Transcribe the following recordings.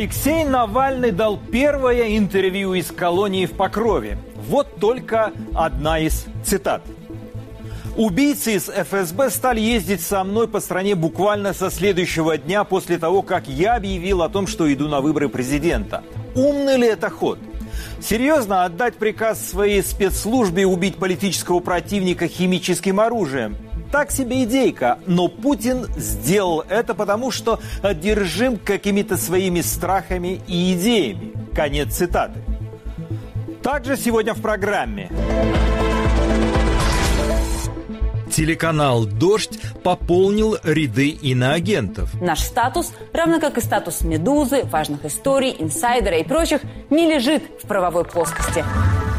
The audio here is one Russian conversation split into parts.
Алексей Навальный дал первое интервью из колонии в Покрове. Вот только одна из цитат. Убийцы из ФСБ стали ездить со мной по стране буквально со следующего дня после того, как я объявил о том, что иду на выборы президента. Умный ли это ход? Серьезно отдать приказ своей спецслужбе убить политического противника химическим оружием? Так себе идейка, но Путин сделал это потому, что одержим какими-то своими страхами и идеями. Конец цитаты. Также сегодня в программе. Телеканал «Дождь» пополнил ряды иноагентов. Наш статус, равно как и статус «Медузы», важных историй, инсайдера и прочих, не лежит в правовой плоскости.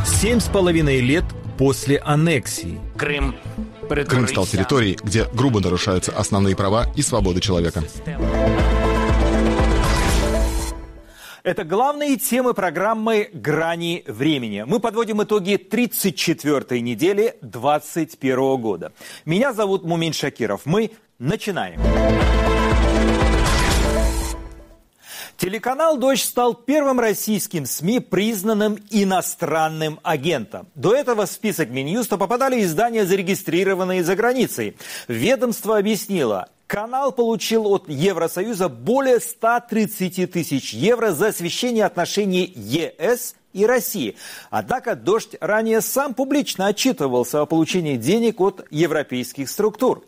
Семь с половиной лет после аннексии. Крым Крым стал территорией, где грубо нарушаются основные права и свободы человека. Это главные темы программы «Грани времени». Мы подводим итоги 34-й недели 2021 года. Меня зовут Мумин Шакиров. Мы начинаем. Телеканал «Дождь» стал первым российским СМИ, признанным иностранным агентом. До этого в список Минюста попадали издания, зарегистрированные за границей. Ведомство объяснило, Канал получил от Евросоюза более 130 тысяч евро за освещение отношений ЕС и России. Однако «Дождь» ранее сам публично отчитывался о получении денег от европейских структур.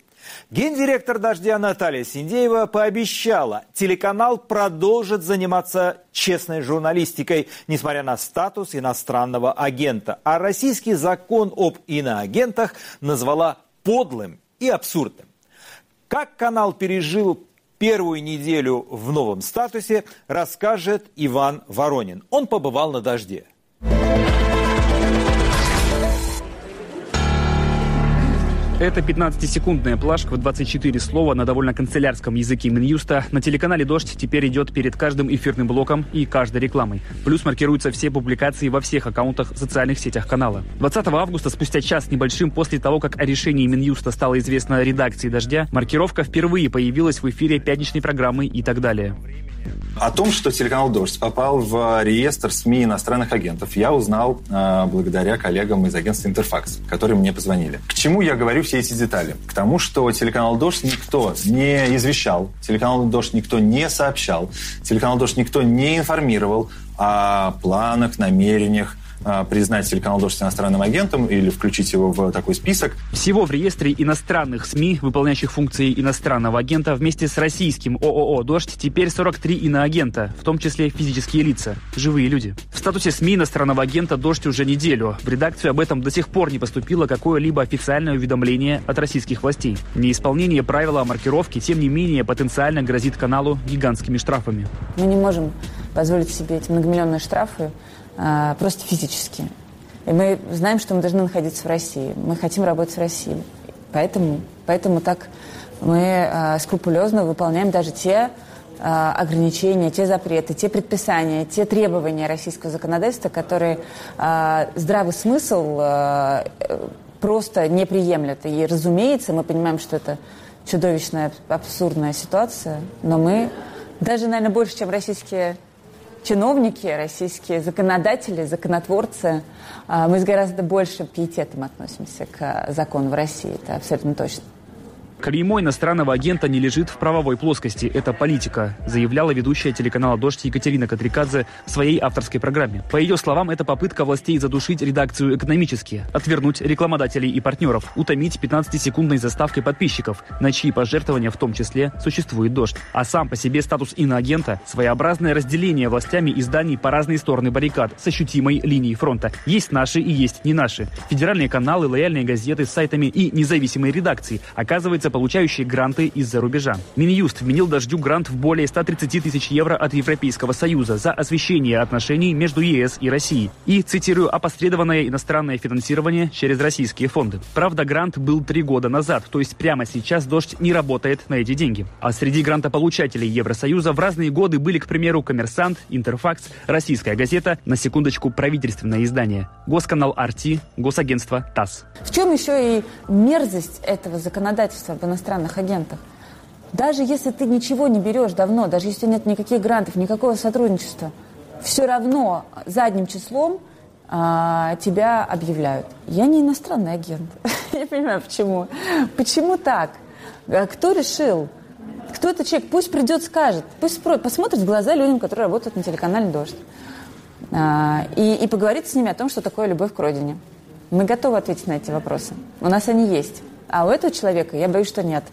Гендиректор «Дождя» Наталья Синдеева пообещала, телеканал продолжит заниматься честной журналистикой, несмотря на статус иностранного агента. А российский закон об иноагентах назвала подлым и абсурдным. Как канал пережил первую неделю в новом статусе, расскажет Иван Воронин. Он побывал на «Дожде». Это 15-секундная плашка в 24 слова на довольно канцелярском языке Минюста. На телеканале «Дождь» теперь идет перед каждым эфирным блоком и каждой рекламой. Плюс маркируются все публикации во всех аккаунтах в социальных сетях канала. 20 августа, спустя час небольшим после того, как о решении Минюста стало известно редакции «Дождя», маркировка впервые появилась в эфире пятничной программы и так далее. О том, что телеканал «Дождь» попал в реестр СМИ иностранных агентов, я узнал э, благодаря коллегам из агентства «Интерфакс», которые мне позвонили. К чему я говорю все эти детали? К тому, что телеканал «Дождь» никто не извещал, телеканал «Дождь» никто не сообщал, телеканал «Дождь» никто не информировал о планах, намерениях, признать телеканал «Дождь» иностранным агентом или включить его в такой список. Всего в реестре иностранных СМИ, выполняющих функции иностранного агента, вместе с российским ООО «Дождь» теперь 43 иноагента, в том числе физические лица, живые люди. В статусе СМИ иностранного агента «Дождь» уже неделю. В редакцию об этом до сих пор не поступило какое-либо официальное уведомление от российских властей. Неисполнение правила о маркировке, тем не менее, потенциально грозит каналу гигантскими штрафами. Мы не можем позволить себе эти многомиллионные штрафы а, просто физически. И мы знаем, что мы должны находиться в России. Мы хотим работать в России. Поэтому, поэтому так мы а, скрупулезно выполняем даже те а, ограничения, те запреты, те предписания, те требования российского законодательства, которые здравый смысл просто не приемлет. И, разумеется, мы понимаем, что это чудовищная, абсурдная ситуация, но мы даже, наверное, больше, чем российские чиновники, российские законодатели, законотворцы, а, мы с гораздо большим пиететом относимся к закону в России. Это абсолютно точно. Клеймо иностранного агента не лежит в правовой плоскости. Это политика, заявляла ведущая телеканала «Дождь» Екатерина Катрикадзе в своей авторской программе. По ее словам, это попытка властей задушить редакцию экономически, отвернуть рекламодателей и партнеров, утомить 15-секундной заставкой подписчиков, на чьи пожертвования в том числе существует «Дождь». А сам по себе статус иноагента – своеобразное разделение властями изданий по разные стороны баррикад с ощутимой линией фронта. Есть наши и есть не наши. Федеральные каналы, лояльные газеты с сайтами и независимые редакции, оказывается, получающие гранты из-за рубежа. Минюст вменил «Дождю» грант в более 130 тысяч евро от Европейского Союза за освещение отношений между ЕС и Россией. И, цитирую, опосредованное иностранное финансирование через российские фонды. Правда, грант был три года назад, то есть прямо сейчас «Дождь» не работает на эти деньги. А среди грантополучателей Евросоюза в разные годы были, к примеру, «Коммерсант», «Интерфакс», «Российская газета», на секундочку, правительственное издание, Госканал «Арти», Госагентство «ТАСС». В чем еще и мерзость этого законодательства об иностранных агентах. Даже если ты ничего не берешь давно, даже если нет никаких грантов, никакого сотрудничества, все равно задним числом а, тебя объявляют. Я не иностранный агент. Я понимаю, почему. Почему так? А кто решил? Кто этот человек? Пусть придет, скажет. Пусть посмотрит в глаза людям, которые работают на телеканале «Дождь». А, и, и поговорит с ними о том, что такое любовь к родине. Мы готовы ответить на эти вопросы. У нас они есть. А у этого человека, я боюсь, что нет.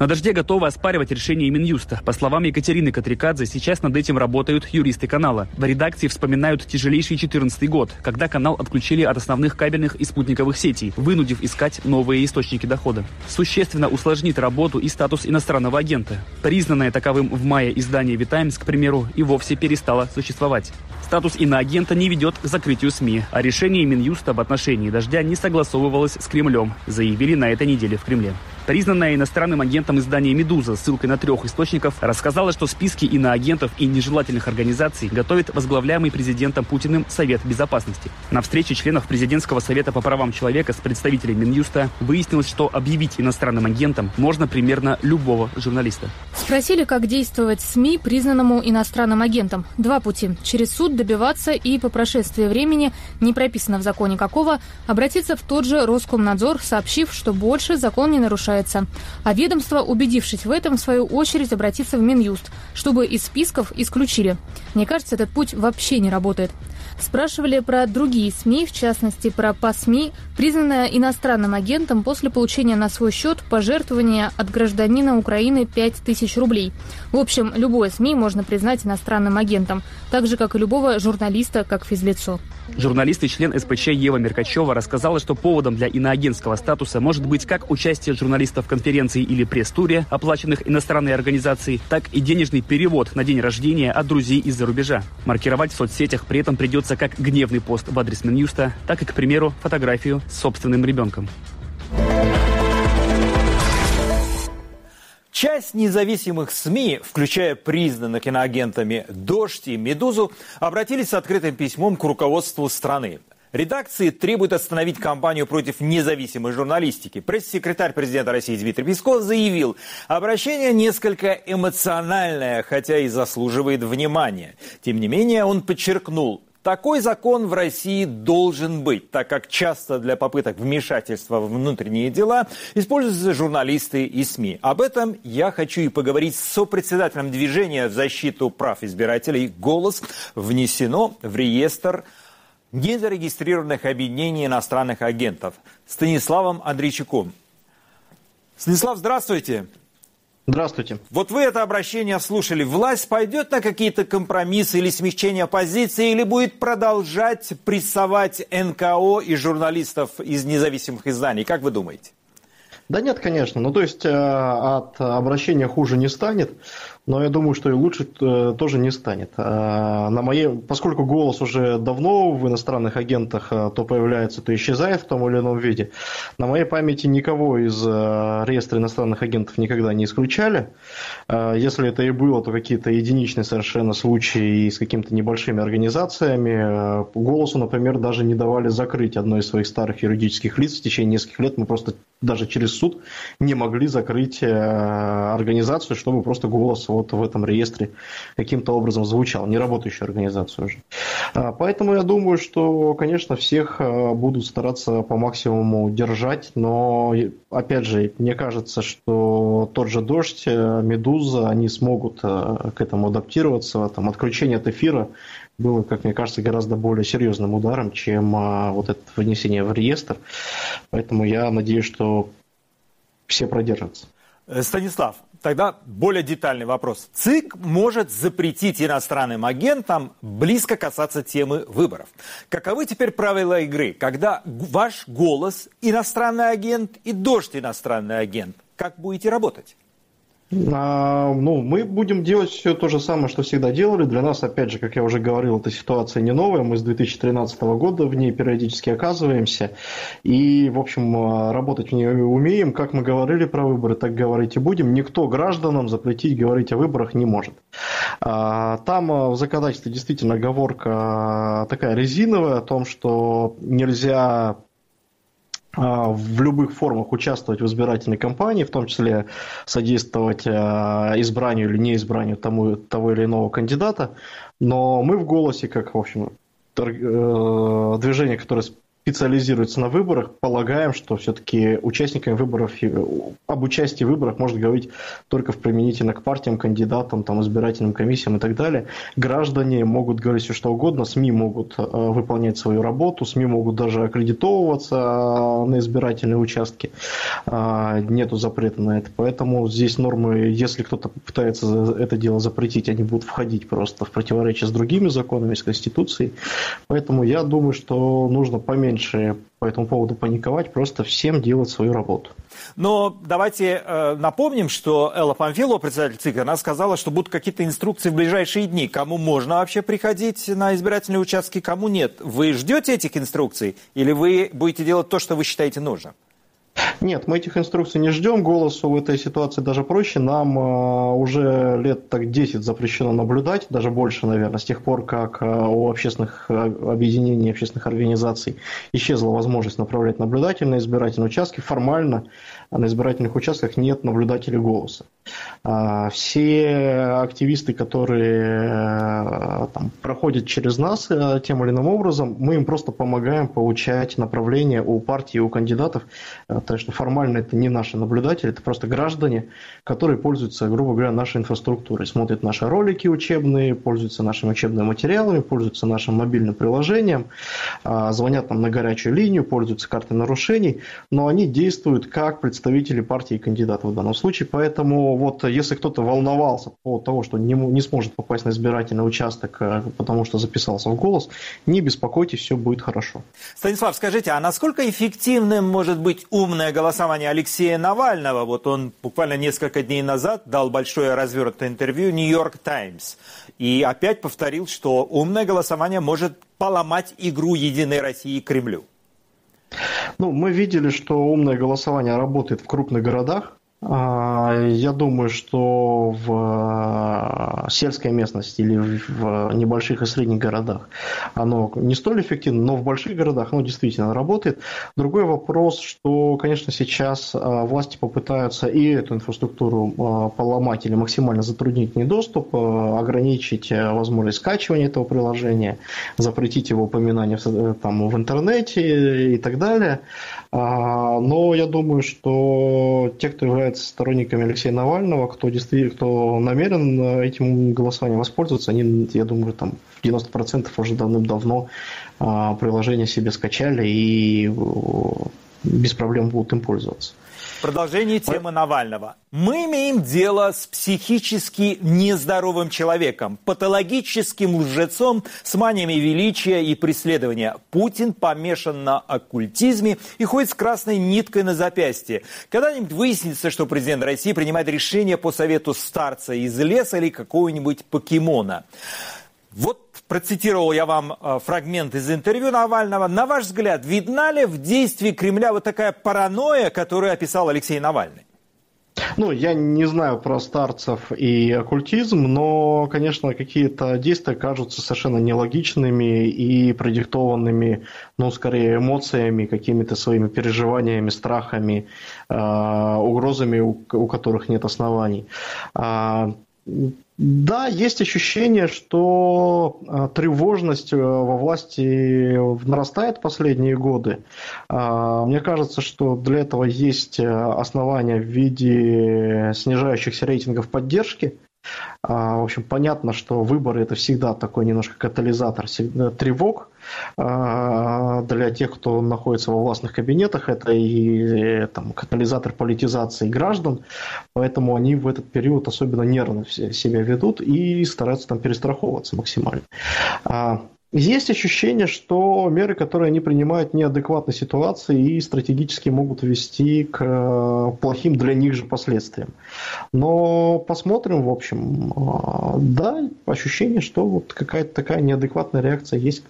На «Дожде» готовы оспаривать решение Минюста. По словам Екатерины Катрикадзе, сейчас над этим работают юристы канала. В редакции вспоминают тяжелейший 2014 год, когда канал отключили от основных кабельных и спутниковых сетей, вынудив искать новые источники дохода. Существенно усложнит работу и статус иностранного агента. Признанное таковым в мае издание «Витаймс», к примеру, и вовсе перестало существовать. Статус иноагента не ведет к закрытию СМИ, а решение Минюста в отношении «Дождя» не согласовывалось с Кремлем, заявили на этой неделе в Кремле. Признанная иностранным агентом издание «Медуза» ссылкой на трех источников рассказала, что списки иноагентов и нежелательных организаций готовит возглавляемый президентом Путиным Совет Безопасности. На встрече членов Президентского совета по правам человека с представителями Минюста выяснилось, что объявить иностранным агентом можно примерно любого журналиста. Спросили, как действовать СМИ, признанному иностранным агентом. Два пути. Через суд добиваться и по прошествии времени, не прописано в законе какого, обратиться в тот же Роскомнадзор, сообщив, что больше закон не нарушает продолжается. А ведомство, убедившись в этом, в свою очередь обратится в Минюст, чтобы из списков исключили. Мне кажется, этот путь вообще не работает. Спрашивали про другие СМИ, в частности, про ПАСМИ, признанная иностранным агентом после получения на свой счет пожертвования от гражданина Украины 5000 рублей. В общем, любое СМИ можно признать иностранным агентом, так же, как и любого журналиста, как физлицо. Журналист и член СПЧ Ева Меркачева рассказала, что поводом для иноагентского статуса может быть как участие журналистов в конференции или пресс-туре, оплаченных иностранной организацией, так и денежный перевод на день рождения от друзей из-за рубежа. Маркировать в соцсетях при этом придется как гневный пост в адрес Минюста, так и, к примеру, фотографию с собственным ребенком. Часть независимых СМИ, включая признанных киноагентами «Дождь» и «Медузу», обратились с открытым письмом к руководству страны. Редакции требуют остановить кампанию против независимой журналистики. Пресс-секретарь президента России Дмитрий Песков заявил, обращение несколько эмоциональное, хотя и заслуживает внимания. Тем не менее, он подчеркнул, такой закон в России должен быть, так как часто для попыток вмешательства в внутренние дела используются журналисты и СМИ. Об этом я хочу и поговорить с сопредседателем движения в защиту прав избирателей «Голос». Внесено в реестр незарегистрированных объединений иностранных агентов Станиславом Андрейчуком. Станислав, здравствуйте. Здравствуйте. Вот вы это обращение слушали. Власть пойдет на какие-то компромиссы или смягчение позиции, или будет продолжать прессовать НКО и журналистов из независимых изданий? Как вы думаете? Да нет, конечно. Ну, то есть э, от обращения хуже не станет но я думаю, что и лучше э, тоже не станет. А, на моей, поскольку голос уже давно в иностранных агентах э, то появляется, то исчезает в том или ином виде, на моей памяти никого из э, реестра иностранных агентов никогда не исключали. А, если это и было, то какие-то единичные совершенно случаи с какими-то небольшими организациями. Голосу, например, даже не давали закрыть одно из своих старых юридических лиц. В течение нескольких лет мы просто даже через суд не могли закрыть организацию, чтобы просто голос вот в этом реестре каким-то образом звучал, не работающую организацию уже. А, поэтому я думаю, что, конечно, всех а, будут стараться по максимуму держать, но, опять же, мне кажется, что тот же «Дождь», э, «Медуза», они смогут э, к этому адаптироваться. Там, отключение от эфира было, как мне кажется, гораздо более серьезным ударом, чем а, вот это внесение в реестр. Поэтому я надеюсь, что все продержатся. Э, Станислав, тогда более детальный вопрос. ЦИК может запретить иностранным агентам близко касаться темы выборов. Каковы теперь правила игры, когда ваш голос иностранный агент и дождь иностранный агент? Как будете работать? А, ну, мы будем делать все то же самое, что всегда делали. Для нас, опять же, как я уже говорил, эта ситуация не новая. Мы с 2013 года в ней периодически оказываемся. И, в общем, а, работать в ней умеем. Как мы говорили про выборы, так говорить и будем. Никто гражданам запретить говорить о выборах не может. А, там а, в законодательстве действительно оговорка такая резиновая о том, что нельзя а, в любых формах участвовать в избирательной кампании, в том числе содействовать а, избранию или неизбранию тому, того или иного кандидата. Но мы в «Голосе», как, в общем, э, движение, которое специализируется на выборах, полагаем, что все-таки участниками выборов, об участии в выборах можно говорить только в применительно к партиям, кандидатам, там, избирательным комиссиям и так далее. Граждане могут говорить все что угодно, СМИ могут э, выполнять свою работу, СМИ могут даже аккредитовываться э, на избирательные участки. Э, нету запрета на это. Поэтому здесь нормы, если кто-то пытается это дело запретить, они будут входить просто в противоречие с другими законами, с Конституцией. Поэтому я думаю, что нужно поменьше меньше по этому поводу паниковать, просто всем делать свою работу. Но давайте э, напомним, что Элла Памфилова, председатель ЦИК, она сказала, что будут какие-то инструкции в ближайшие дни. Кому можно вообще приходить на избирательные участки, кому нет. Вы ждете этих инструкций или вы будете делать то, что вы считаете нужным? Нет, мы этих инструкций не ждем. Голосу в этой ситуации даже проще. Нам э, уже лет так 10 запрещено наблюдать, даже больше, наверное, с тех пор, как э, у общественных э, объединений, общественных организаций исчезла возможность направлять наблюдателей на избирательные участки. Формально на избирательных участках нет наблюдателей голоса. А, все активисты, которые там, проходят через нас тем или иным образом, мы им просто помогаем получать направление у партии, у кандидатов. Так что формально это не наши наблюдатели, это просто граждане, которые пользуются, грубо говоря, нашей инфраструктурой, смотрят наши ролики учебные, пользуются нашими учебными материалами, пользуются нашим мобильным приложением, а, звонят нам на горячую линию, пользуются картой нарушений, но они действуют как представители партии и кандидатов в данном случае. Поэтому вот если кто-то волновался по того, что не, не сможет попасть на избирательный участок, э, потому что записался в голос, не беспокойтесь, все будет хорошо. Станислав, скажите, а насколько эффективным может быть умное голосование Алексея Навального? Вот он буквально несколько дней назад дал большое развернутое интервью «Нью-Йорк Таймс» и опять повторил, что умное голосование может поломать игру «Единой России» Кремлю. Ну, мы видели, что умное голосование работает в крупных городах, я думаю, что в э, сельской местности или в небольших и средних городах оно не столь эффективно, но в больших городах оно действительно работает. Другой вопрос, что, конечно, сейчас э, власти попытаются и эту инфраструктуру э, поломать или максимально затруднить недоступ, ограничить возможность скачивания этого приложения, запретить его упоминание там, в интернете и так далее. А, но я думаю, что те, кто является сторонниками Алексея Навального, кто действительно, кто намерен этим голосованием воспользоваться, они, я думаю, там 90% уже давным-давно а, приложение себе скачали и без проблем будут им пользоваться. Продолжение темы Навального. Мы имеем дело с психически нездоровым человеком, патологическим лжецом с маниями величия и преследования. Путин помешан на оккультизме и ходит с красной ниткой на запястье. Когда-нибудь выяснится, что президент России принимает решение по совету старца из леса или какого-нибудь покемона. Вот процитировал я вам э, фрагмент из интервью Навального. На ваш взгляд, видна ли в действии Кремля вот такая паранойя, которую описал Алексей Навальный? Ну, я не знаю про старцев и оккультизм, но, конечно, какие-то действия кажутся совершенно нелогичными и продиктованными, ну, скорее, эмоциями, какими-то своими переживаниями, страхами, э, угрозами, у, у которых нет оснований. Да, есть ощущение, что а, тревожность э, во власти нарастает в последние годы. А, мне кажется, что для этого есть э, основания в виде снижающихся рейтингов поддержки. А, в общем, понятно, что выборы это всегда такой немножко катализатор тревог для тех, кто находится во властных кабинетах. Это и там, катализатор политизации граждан, поэтому они в этот период особенно нервно себя ведут и стараются там перестраховываться максимально. Есть ощущение, что меры, которые они принимают, неадекватны ситуации и стратегически могут вести к э, плохим для них же последствиям. Но посмотрим, в общем, э, да, ощущение, что вот какая-то такая неадекватная реакция есть.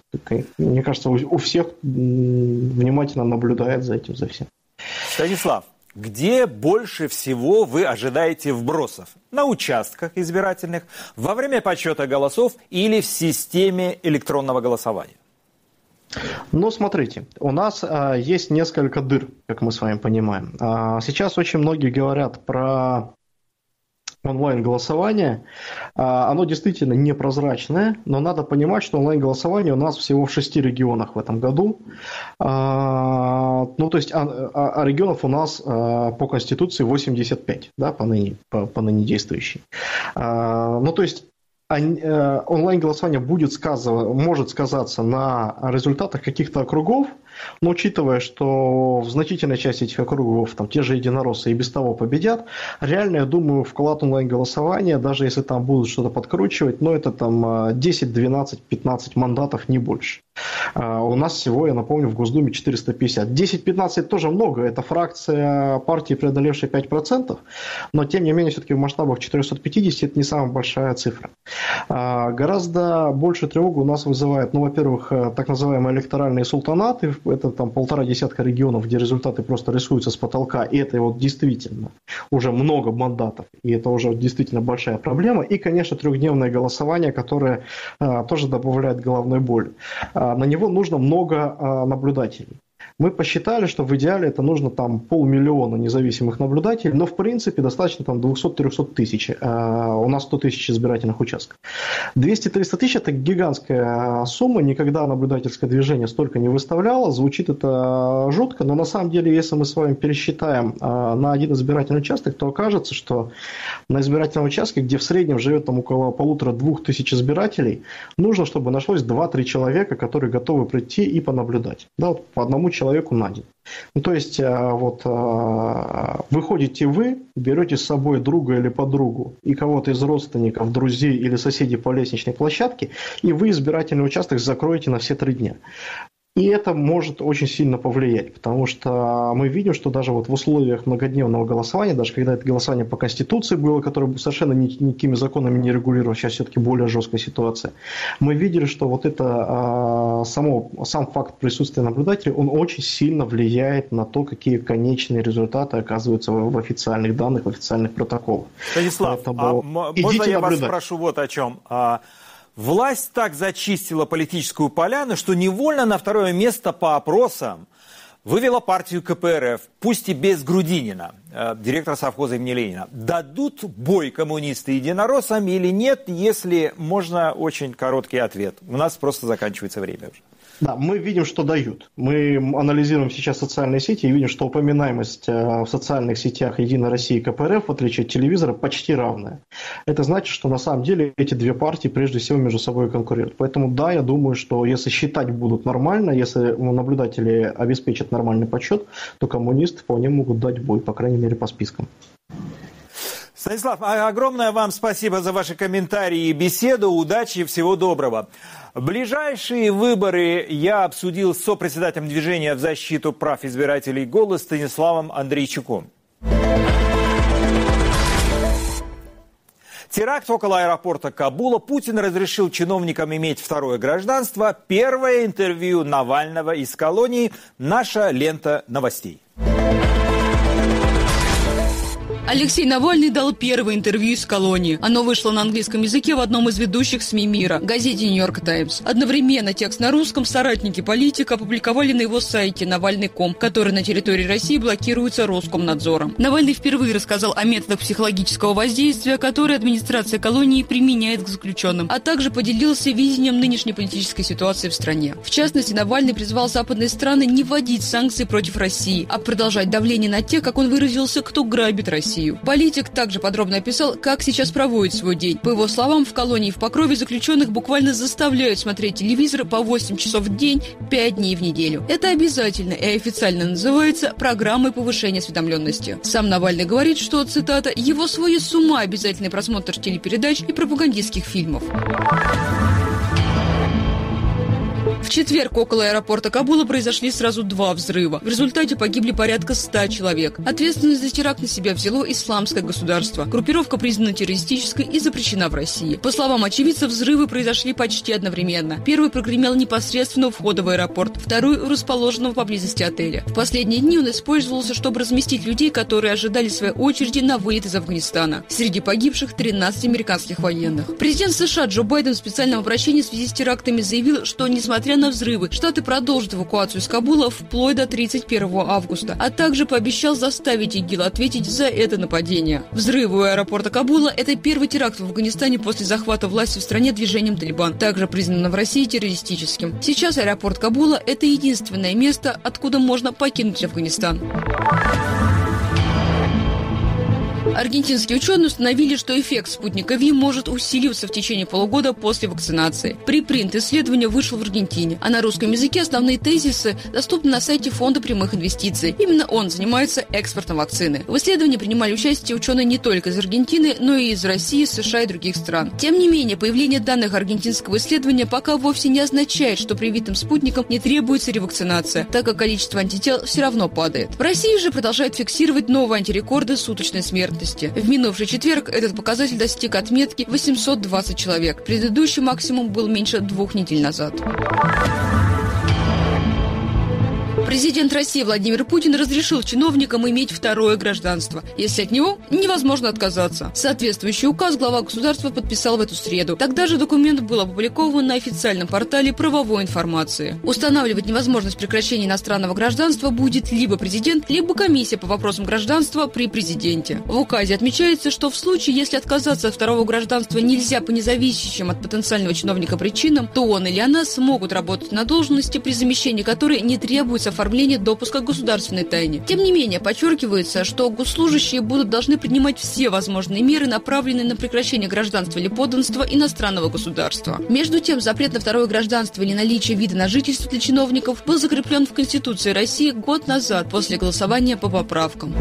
Мне кажется, у всех внимательно наблюдает за этим, за всем. Станислав, где больше всего вы ожидаете вбросов? На участках избирательных, во время подсчета голосов или в системе электронного голосования? Ну, смотрите, у нас а, есть несколько дыр, как мы с вами понимаем. А, сейчас очень многие говорят про онлайн-голосование. А, оно действительно непрозрачное, но надо понимать, что онлайн-голосование у нас всего в шести регионах в этом году. А, ну, то есть, а, а регионов у нас по Конституции 85, да, по ныне, по, по ныне действующей. Ну, то есть, Э, онлайн-голосование будет сказывать, может сказаться на результатах каких-то округов, но учитывая, что в значительной части этих округов там те же единороссы и без того победят, реально, я думаю, вклад онлайн-голосования, даже если там будут что-то подкручивать, но это там 10, 12, 15 мандатов, не больше. А у нас всего, я напомню, в Госдуме 450. 10-15 тоже много, это фракция партии, преодолевшая 5%, но тем не менее, все-таки в масштабах 450 это не самая большая цифра. А, гораздо больше тревогу у нас вызывает, ну, во-первых, э, так называемые электоральные султанаты, это там полтора десятка регионов, где результаты просто рисуются с потолка, и это вот действительно уже много мандатов, и это уже действительно большая проблема. И, конечно, трехдневное голосование, которое а, тоже добавляет головной боли. А, на него нужно много а, наблюдателей. Мы посчитали, что в идеале это нужно там полмиллиона независимых наблюдателей, но в принципе достаточно там 200-300 тысяч. А у нас 100 тысяч избирательных участков. 200-300 тысяч – это гигантская сумма, никогда наблюдательское движение столько не выставляло, звучит это жутко, но на самом деле, если мы с вами пересчитаем а, на один избирательный участок, то окажется, что на избирательном участке, где в среднем живет там около полутора-двух тысяч избирателей, нужно, чтобы нашлось 2-3 человека, которые готовы прийти и понаблюдать. Да, вот по одному человеку человеку на день. Ну, то есть, э, вот, э, выходите вы, берете с собой друга или подругу и кого-то из родственников, друзей или соседей по лестничной площадке, и вы избирательный участок закроете на все три дня. И это может очень сильно повлиять, потому что мы видим, что даже вот в условиях многодневного голосования, даже когда это голосование по Конституции было, которое совершенно никакими законами не регулировано, сейчас все-таки более жесткая ситуация, мы видели, что вот это а, само, сам факт присутствия наблюдателей, он очень сильно влияет на то, какие конечные результаты оказываются в, официальных данных, в официальных протоколах. Станислав, Поэтому а можно я вас спрошу вот о чем? Власть так зачистила политическую поляну, что невольно на второе место по опросам вывела партию КПРФ, пусть и без Грудинина, э, директора совхоза имени Ленина. Дадут бой коммунисты единороссам или нет, если можно очень короткий ответ. У нас просто заканчивается время уже. Да, мы видим, что дают. Мы анализируем сейчас социальные сети и видим, что упоминаемость э, в социальных сетях Единой России и КПРФ, в отличие от телевизора, почти равная. Это значит, что на самом деле эти две партии прежде всего между собой конкурируют. Поэтому да, я думаю, что если считать будут нормально, если наблюдатели обеспечат нормальный подсчет, то коммунисты вполне могут дать бой, по крайней мере, по спискам. Станислав, а огромное вам спасибо за ваши комментарии и беседу. Удачи и всего доброго. Ближайшие выборы я обсудил с сопредседателем движения в защиту прав избирателей «Голос» Станиславом Андрейчуком. Теракт около аэропорта Кабула. Путин разрешил чиновникам иметь второе гражданство. Первое интервью Навального из колонии. Наша лента новостей. Алексей Навальный дал первое интервью из колонии. Оно вышло на английском языке в одном из ведущих СМИ мира – газете «Нью-Йорк Таймс». Одновременно текст на русском соратники политика опубликовали на его сайте Навальный.ком, который на территории России блокируется Роскомнадзором. Навальный впервые рассказал о методах психологического воздействия, которые администрация колонии применяет к заключенным, а также поделился видением нынешней политической ситуации в стране. В частности, Навальный призвал западные страны не вводить санкции против России, а продолжать давление на тех, как он выразился, кто грабит Россию. Россию. Политик также подробно описал, как сейчас проводит свой день. По его словам, в колонии в Покрове заключенных буквально заставляют смотреть телевизор по 8 часов в день, 5 дней в неделю. Это обязательно и официально называется программой повышения осведомленности. Сам Навальный говорит, что, цитата, «его сводит с ума обязательный просмотр телепередач и пропагандистских фильмов». В четверг около аэропорта Кабула произошли сразу два взрыва. В результате погибли порядка ста человек. Ответственность за теракт на себя взяло исламское государство. Группировка признана террористической и запрещена в России. По словам очевидцев, взрывы произошли почти одновременно. Первый прогремел непосредственно у входа в аэропорт, второй у расположенного поблизости отеля. В последние дни он использовался, чтобы разместить людей, которые ожидали своей очереди на вылет из Афганистана. Среди погибших 13 американских военных. Президент США Джо Байден в специальном обращении в связи с терактами заявил, что, несмотря на взрывы, Штаты продолжат эвакуацию из Кабула вплоть до 31 августа, а также пообещал заставить ИГИЛ ответить за это нападение. Взрывы у аэропорта Кабула – это первый теракт в Афганистане после захвата власти в стране движением Талибан, также признанным в России террористическим. Сейчас аэропорт Кабула – это единственное место, откуда можно покинуть Афганистан. Аргентинские ученые установили, что эффект спутника ВИ может усиливаться в течение полугода после вакцинации. Припринт исследования вышел в Аргентине, а на русском языке основные тезисы доступны на сайте Фонда прямых инвестиций. Именно он занимается экспортом вакцины. В исследовании принимали участие ученые не только из Аргентины, но и из России, США и других стран. Тем не менее, появление данных аргентинского исследования пока вовсе не означает, что привитым спутникам не требуется ревакцинация, так как количество антител все равно падает. В России же продолжают фиксировать новые антирекорды суточной смертности смертности. В минувший четверг этот показатель достиг отметки 820 человек. Предыдущий максимум был меньше двух недель назад. Президент России Владимир Путин разрешил чиновникам иметь второе гражданство, если от него невозможно отказаться. Соответствующий указ глава государства подписал в эту среду. Тогда же документ был опубликован на официальном портале правовой информации. Устанавливать невозможность прекращения иностранного гражданства будет либо президент, либо комиссия по вопросам гражданства при президенте. В указе отмечается, что в случае, если отказаться от второго гражданства нельзя по независящим от потенциального чиновника причинам, то он или она смогут работать на должности, при замещении которой не требуется оформления допуска к государственной тайне. Тем не менее, подчеркивается, что госслужащие будут должны принимать все возможные меры, направленные на прекращение гражданства или подданства иностранного государства. Между тем, запрет на второе гражданство или наличие вида на жительство для чиновников был закреплен в Конституции России год назад после голосования по поправкам.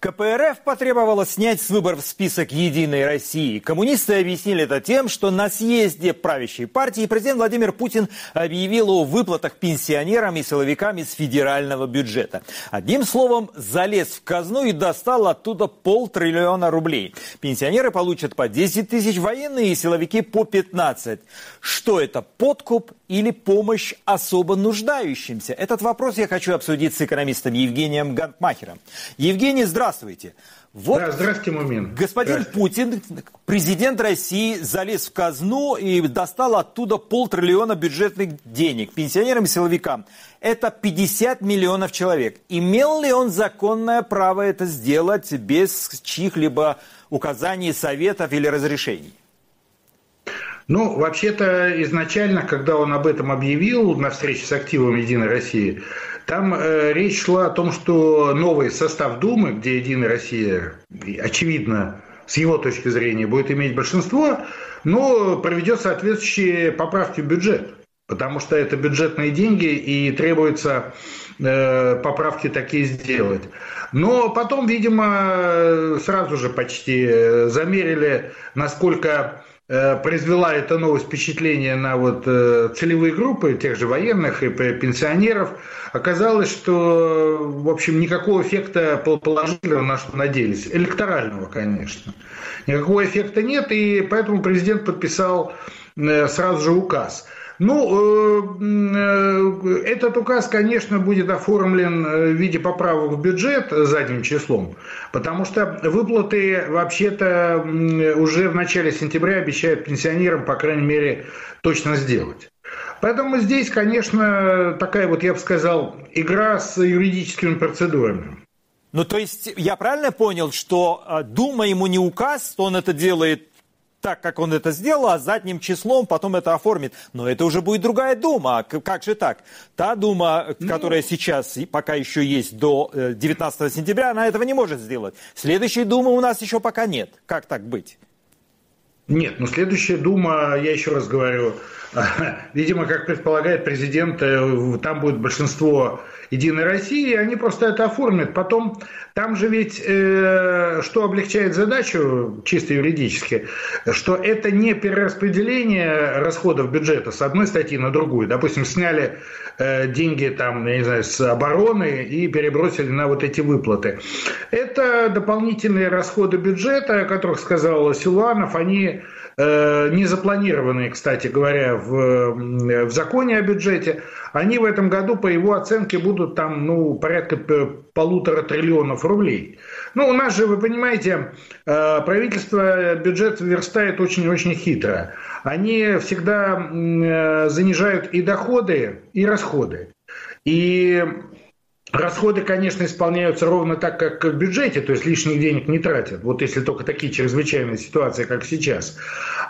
КПРФ потребовала снять с выборов список «Единой России». Коммунисты объяснили это тем, что на съезде правящей партии президент Владимир Путин объявил о выплатах пенсионерам и силовикам из федерального бюджета. Одним словом, залез в казну и достал оттуда полтриллиона рублей. Пенсионеры получат по 10 тысяч, военные и силовики по 15. Что это, подкуп или помощь особо нуждающимся? Этот вопрос я хочу обсудить с экономистом Евгением Гантмахером. Евгений, здравствуйте. Вот да, здравствуйте, Мумин. Господин Путин, президент России, залез в казну и достал оттуда полтриллиона бюджетных денег пенсионерам и силовикам. Это 50 миллионов человек. Имел ли он законное право это сделать без чьих-либо указаний, советов или разрешений? Ну, вообще-то изначально, когда он об этом объявил на встрече с активом «Единой России», там э, речь шла о том, что новый состав Думы, где «Единая Россия», очевидно, с его точки зрения, будет иметь большинство, но проведет соответствующие поправки в бюджет. Потому что это бюджетные деньги и требуется э, поправки такие сделать. Но потом, видимо, сразу же почти э, замерили, насколько произвела эта новость впечатление на вот э, целевые группы тех же военных и пенсионеров, оказалось, что, в общем, никакого эффекта положительного, на что надеялись, электорального, конечно, никакого эффекта нет, и поэтому президент подписал э, сразу же указ – ну, э, э, этот указ, конечно, будет оформлен э, в виде поправок в бюджет задним числом, потому что выплаты вообще-то уже в начале сентября обещают пенсионерам, по крайней мере, точно сделать. Поэтому здесь, конечно, такая вот, я бы сказал, игра с юридическими процедурами. Ну, то есть, я правильно понял, что Дума ему не указ, он это делает так, как он это сделал, а задним числом потом это оформит. Но это уже будет другая дума. Как же так? Та дума, ну... которая сейчас пока еще есть до 19 э, сентября, она этого не может сделать. Следующей думы у нас еще пока нет. Как так быть? Нет, ну следующая дума, я еще раз говорю, видимо, как предполагает президент, э, там будет большинство Единой России, они просто это оформят. Потом, там же ведь, э, что облегчает задачу чисто юридически, что это не перераспределение расходов бюджета с одной статьи на другую. Допустим, сняли э, деньги там, я не знаю, с обороны и перебросили на вот эти выплаты. Это дополнительные расходы бюджета, о которых сказал Силуанов, они не запланированные, кстати говоря, в, в законе о бюджете, они в этом году, по его оценке, будут там, ну, порядка полутора триллионов рублей. Ну, у нас же, вы понимаете, э, правительство бюджет верстает очень-очень хитро. Они всегда э, занижают и доходы, и расходы. И Расходы, конечно, исполняются ровно так, как в бюджете, то есть лишних денег не тратят, вот если только такие чрезвычайные ситуации, как сейчас.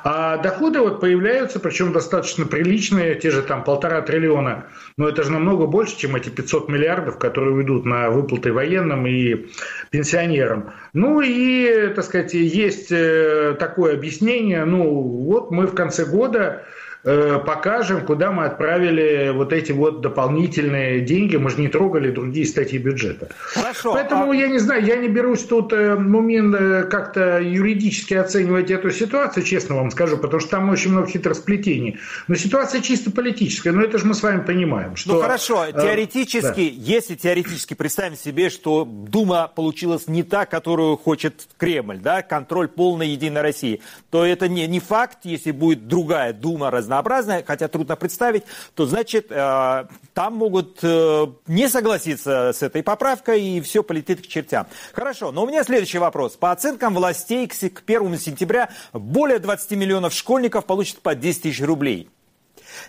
А доходы вот появляются, причем достаточно приличные, те же там полтора триллиона, но это же намного больше, чем эти 500 миллиардов, которые уйдут на выплаты военным и пенсионерам. Ну и, так сказать, есть э, такое объяснение, ну вот мы в конце года покажем, куда мы отправили вот эти вот дополнительные деньги. Мы же не трогали другие статьи бюджета. Хорошо. Поэтому а... я не знаю, я не берусь тут, э, Мумин, э, как-то юридически оценивать эту ситуацию, честно вам скажу, потому что там очень много хитросплетений. Но ситуация чисто политическая, но это же мы с вами понимаем. Что, ну хорошо, теоретически, э, да. если теоретически представим себе, что Дума получилась не та, которую хочет Кремль, да, контроль полной Единой России, то это не, не факт, если будет другая Дума, раз разнообразная, хотя трудно представить, то значит э, там могут э, не согласиться с этой поправкой и все полетит к чертям. Хорошо, но у меня следующий вопрос. По оценкам властей к 1 сентября более 20 миллионов школьников получат по 10 тысяч рублей.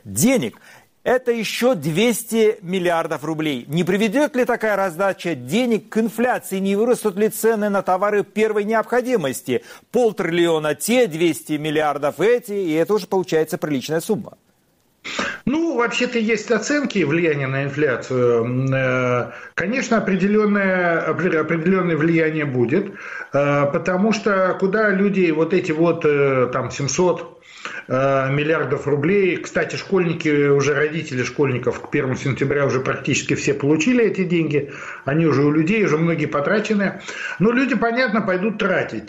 Денег это еще 200 миллиардов рублей. Не приведет ли такая раздача денег к инфляции? Не вырастут ли цены на товары первой необходимости? Полтриллиона те, 200 миллиардов эти, и это уже получается приличная сумма. Ну, вообще-то есть оценки влияния на инфляцию. Э, конечно, определенное, определенное влияние будет, э, потому что куда люди вот эти вот э, там 700 миллиардов рублей. Кстати, школьники, уже родители школьников к 1 сентября уже практически все получили эти деньги. Они уже у людей, уже многие потрачены. Но люди, понятно, пойдут тратить.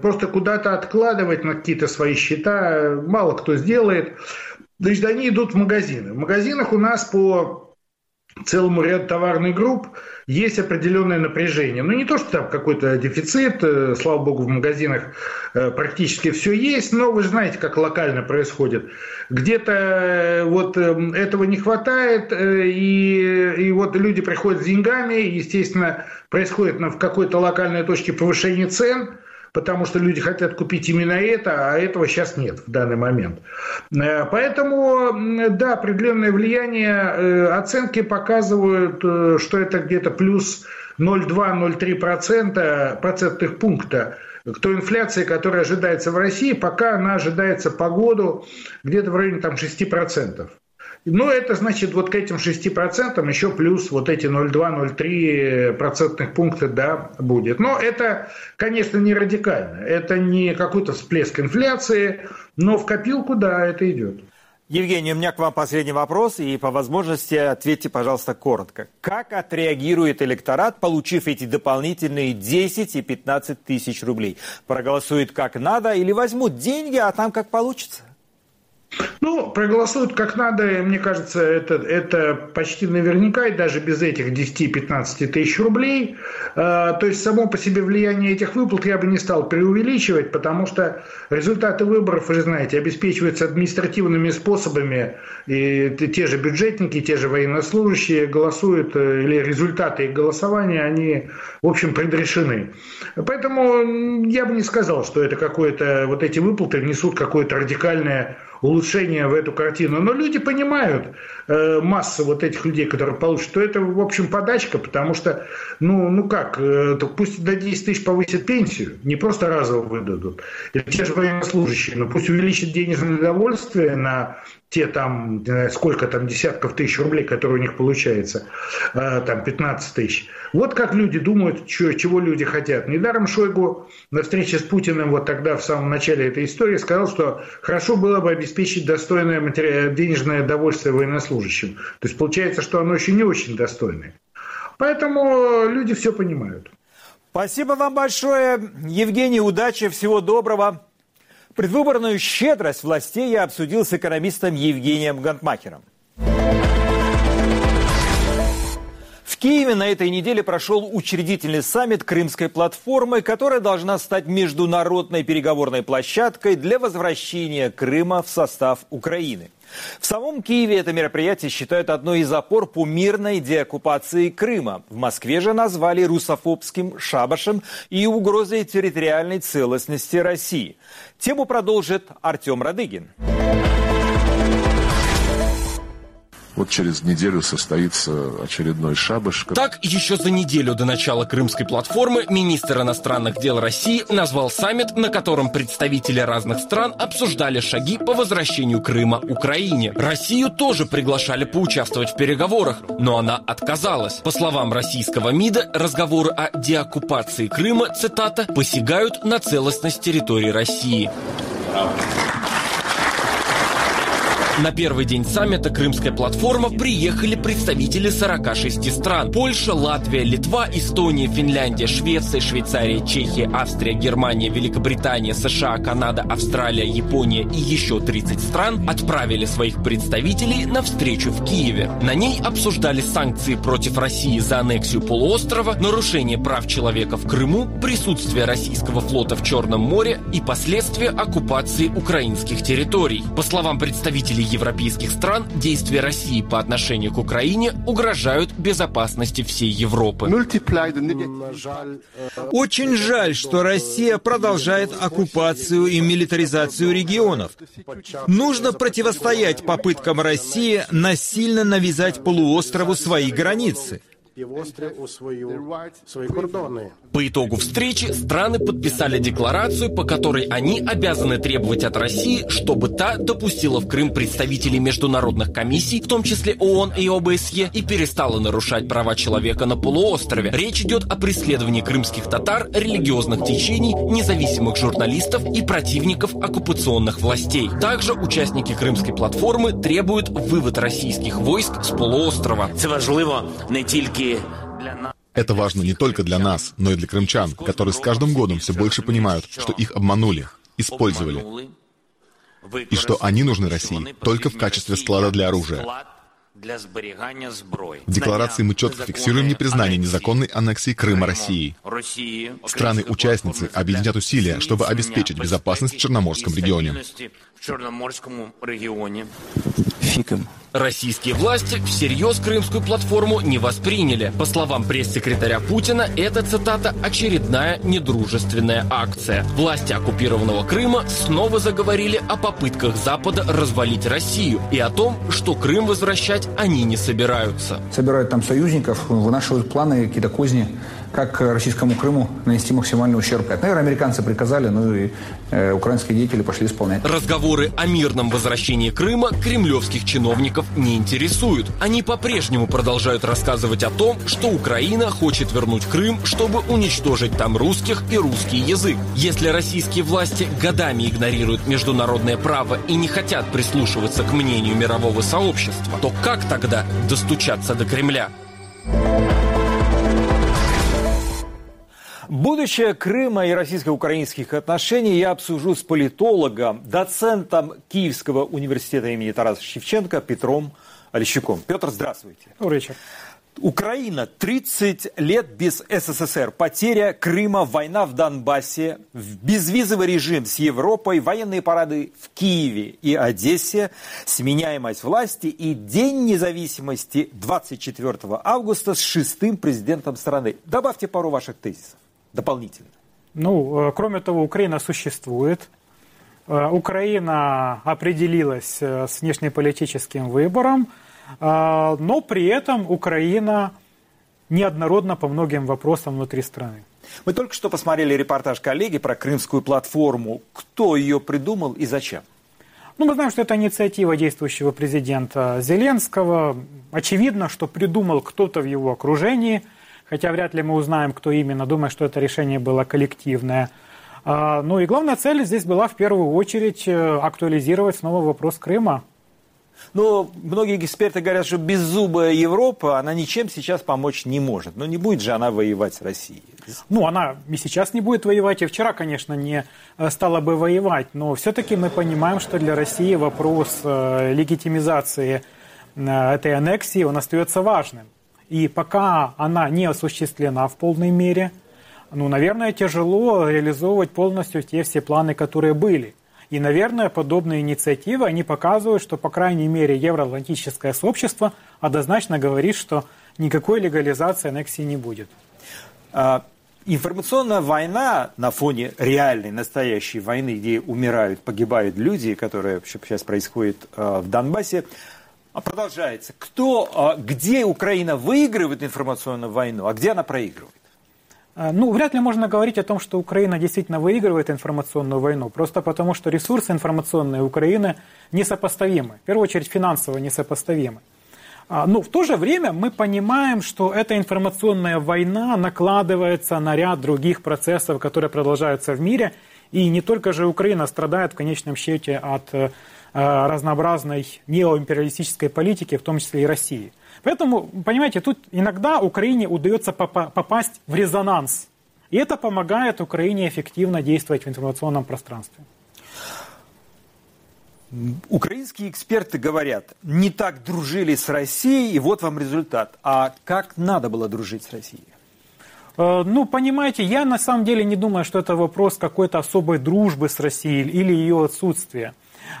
Просто куда-то откладывать на какие-то свои счета мало кто сделает. Значит, они идут в магазины. В магазинах у нас по целому ряду товарных групп есть определенное напряжение. Ну, не то, что там какой-то дефицит, э, слава богу, в магазинах э, практически все есть, но вы знаете, как локально происходит. Где-то э, вот этого не хватает, и, и вот люди приходят с деньгами, естественно, происходит в какой-то локальной точке повышение цен – потому что люди хотят купить именно это, а этого сейчас нет в данный момент. Э, поэтому, да, определенное влияние, э, оценки показывают, э, что это где-то плюс 0,2-0,3% процентных пункта к той инфляции, которая ожидается в России, пока она ожидается по году где-то в районе там, 6%. Ну, это значит вот к этим 6% еще плюс вот эти 0,2-0,3 процентных пункта, да, будет. Но это, конечно, не радикально. Это не какой-то всплеск инфляции, но в копилку, да, это идет. Евгений, у меня к вам последний вопрос, и по возможности ответьте, пожалуйста, коротко. Как отреагирует электорат, получив эти дополнительные 10 и 15 тысяч рублей? Проголосует как надо или возьмут деньги, а там как получится? Ну, проголосуют как надо, мне кажется, это, это почти наверняка, и даже без этих 10-15 тысяч рублей. Э, то есть, само по себе влияние этих выплат я бы не стал преувеличивать, потому что результаты выборов, вы же знаете, обеспечиваются административными способами, и те же бюджетники, те же военнослужащие голосуют, э, или результаты их голосования, они, в общем, предрешены. Поэтому я бы не сказал, что это какое-то, вот эти выплаты несут какое-то радикальное улучшения в эту картину. Но люди понимают, э, масса вот этих людей, которые получат, что это, в общем, подачка, потому что, ну, ну как, э, то пусть до 10 тысяч повысят пенсию, не просто разово выдадут. Или те же военнослужащие, но пусть увеличат денежное удовольствие на те там, сколько там десятков тысяч рублей, которые у них получается, э, там 15 тысяч. Вот как люди думают, чего люди хотят. Недаром Шойгу на встрече с Путиным вот тогда в самом начале этой истории сказал, что хорошо было бы обеспечить достойное денежное удовольствие военнослужащим. То есть получается, что оно еще не очень достойное. Поэтому люди все понимают. Спасибо вам большое, Евгений, удачи, всего доброго. Предвыборную щедрость властей я обсудил с экономистом Евгением Гантмахером. В Киеве на этой неделе прошел учредительный саммит Крымской платформы, которая должна стать международной переговорной площадкой для возвращения Крыма в состав Украины. В самом Киеве это мероприятие считают одной из опор по мирной деоккупации Крыма. В Москве же назвали русофобским шабашем и угрозой территориальной целостности России. Тему продолжит Артем Радыгин. Вот через неделю состоится очередной шабаш. Так, еще за неделю до начала Крымской платформы министр иностранных дел России назвал саммит, на котором представители разных стран обсуждали шаги по возвращению Крыма Украине. Россию тоже приглашали поучаствовать в переговорах, но она отказалась. По словам российского МИДа, разговоры о деоккупации Крыма, цитата, «посягают на целостность территории России». На первый день саммита «Крымская платформа» приехали представители 46 стран. Польша, Латвия, Литва, Эстония, Финляндия, Швеция, Швейцария, Чехия, Австрия, Германия, Великобритания, США, Канада, Австралия, Япония и еще 30 стран отправили своих представителей на встречу в Киеве. На ней обсуждали санкции против России за аннексию полуострова, нарушение прав человека в Крыму, присутствие российского флота в Черном море и последствия оккупации украинских территорий. По словам представителей европейских стран действия России по отношению к Украине угрожают безопасности всей Европы. Очень жаль, что Россия продолжает оккупацию и милитаризацию регионов. Нужно противостоять попыткам России насильно навязать полуострову свои границы. По итогу встречи страны подписали декларацию, по которой они обязаны требовать от России, чтобы та допустила в Крым представителей международных комиссий, в том числе ООН и ОБСЕ, и перестала нарушать права человека на полуострове. Речь идет о преследовании крымских татар, религиозных течений, независимых журналистов и противников оккупационных властей. Также участники Крымской платформы требуют вывод российских войск с полуострова. Это важливо не только это важно не только для нас, но и для крымчан, которые с каждым годом все больше понимают, что их обманули, использовали, и что они нужны России только в качестве склада для оружия. В декларации мы четко фиксируем непризнание незаконной аннексии Крыма Россией. Страны-участницы объединят усилия, чтобы обеспечить безопасность в Черноморском регионе. Фиком. Российские власти всерьез крымскую платформу не восприняли. По словам пресс-секретаря Путина, это, цитата, очередная недружественная акция. Власти оккупированного Крыма снова заговорили о попытках Запада развалить Россию и о том, что Крым возвращать они не собираются. Собирают там союзников, вынашивают планы, какие-то козни как российскому Крыму нанести максимальный ущерб. Это, наверное, американцы приказали, ну и э, украинские деятели пошли исполнять. Разговоры о мирном возвращении Крыма кремлевских чиновников не интересуют. Они по-прежнему продолжают рассказывать о том, что Украина хочет вернуть Крым, чтобы уничтожить там русских и русский язык. Если российские власти годами игнорируют международное право и не хотят прислушиваться к мнению мирового сообщества, то как тогда достучаться до Кремля? Будущее Крыма и российско-украинских отношений я обсужу с политологом, доцентом Киевского университета имени Тараса Шевченко Петром Олещуком. Петр, здравствуйте. Добрый вечер. Украина 30 лет без СССР. Потеря Крыма, война в Донбассе, безвизовый режим с Европой, военные парады в Киеве и Одессе, сменяемость власти и День независимости 24 августа с шестым президентом страны. Добавьте пару ваших тезисов дополнительно? Ну, э, кроме того, Украина существует. Э, Украина определилась э, с внешнеполитическим выбором, но при этом Украина неоднородна по многим вопросам внутри страны. Мы только что посмотрели репортаж коллеги про крымскую платформу. Кто ее придумал и зачем? Ну, мы знаем, что это инициатива действующего президента Зеленского. Очевидно, что придумал кто-то в его окружении – хотя вряд ли мы узнаем, кто именно. Думаю, что это решение было коллективное. А, ну и главная цель здесь была в первую очередь э, актуализировать снова вопрос Крыма. Но многие эксперты говорят, что беззубая Европа, она ничем сейчас помочь не может. Но не будет же она воевать с Россией. Ну, она и сейчас не будет воевать, и вчера, конечно, не э, стала бы воевать. Но все-таки мы понимаем, что для России вопрос э, легитимизации этой аннексии, он остается важным. И пока она не осуществлена в полной мере, ну, наверное, тяжело реализовывать полностью те все планы, которые были. И, наверное, подобные инициативы, они показывают, что, по крайней мере, евроатлантическое сообщество однозначно говорит, что никакой легализации аннексии не будет. А, информационная война на фоне реальной, настоящей войны, где умирают, погибают люди, которая сейчас происходит а, в Донбассе, продолжается. Кто, а, где Украина выигрывает информационную войну, а где она проигрывает? А, ну, вряд ли можно говорить о том, что Украина действительно выигрывает информационную войну, просто потому что ресурсы информационные Украины несопоставимы. В первую очередь финансово несопоставимы. А, но в то же время мы понимаем, что эта информационная война накладывается на ряд других процессов, которые продолжаются в мире. И не только же Украина страдает в конечном счете от э, разнообразной неоимпериалистической политики, в том числе и России. Поэтому, понимаете, тут иногда Украине удается попасть в резонанс. И это помогает Украине эффективно действовать в информационном пространстве. Украинские эксперты говорят, не так дружили с Россией, и вот вам результат. А как надо было дружить с Россией? Э, ну, понимаете, я на самом деле не думаю, что это вопрос какой-то особой дружбы с Россией или ее отсутствия.